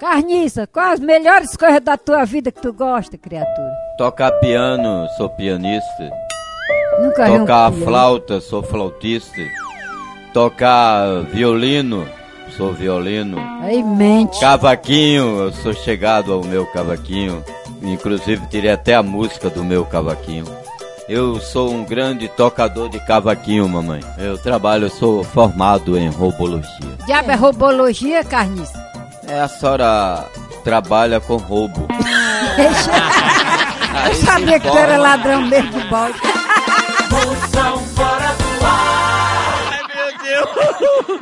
Carniça, quais as melhores coisas da tua vida que tu gosta, criatura? Tocar piano, sou pianista. Nunca um Tocar piano. flauta, sou flautista. Tocar violino, sou violino. Aí mente. Cavaquinho, eu sou chegado ao meu cavaquinho. Inclusive tirei até a música do meu cavaquinho. Eu sou um grande tocador de cavaquinho, mamãe. Eu trabalho, eu sou formado em robologia. Diabo é robologia, carniça? É, a senhora trabalha com roubo. Eu sabia que tu era ladrão mesmo de balde. Moção fora do ar. Ai, meu Deus.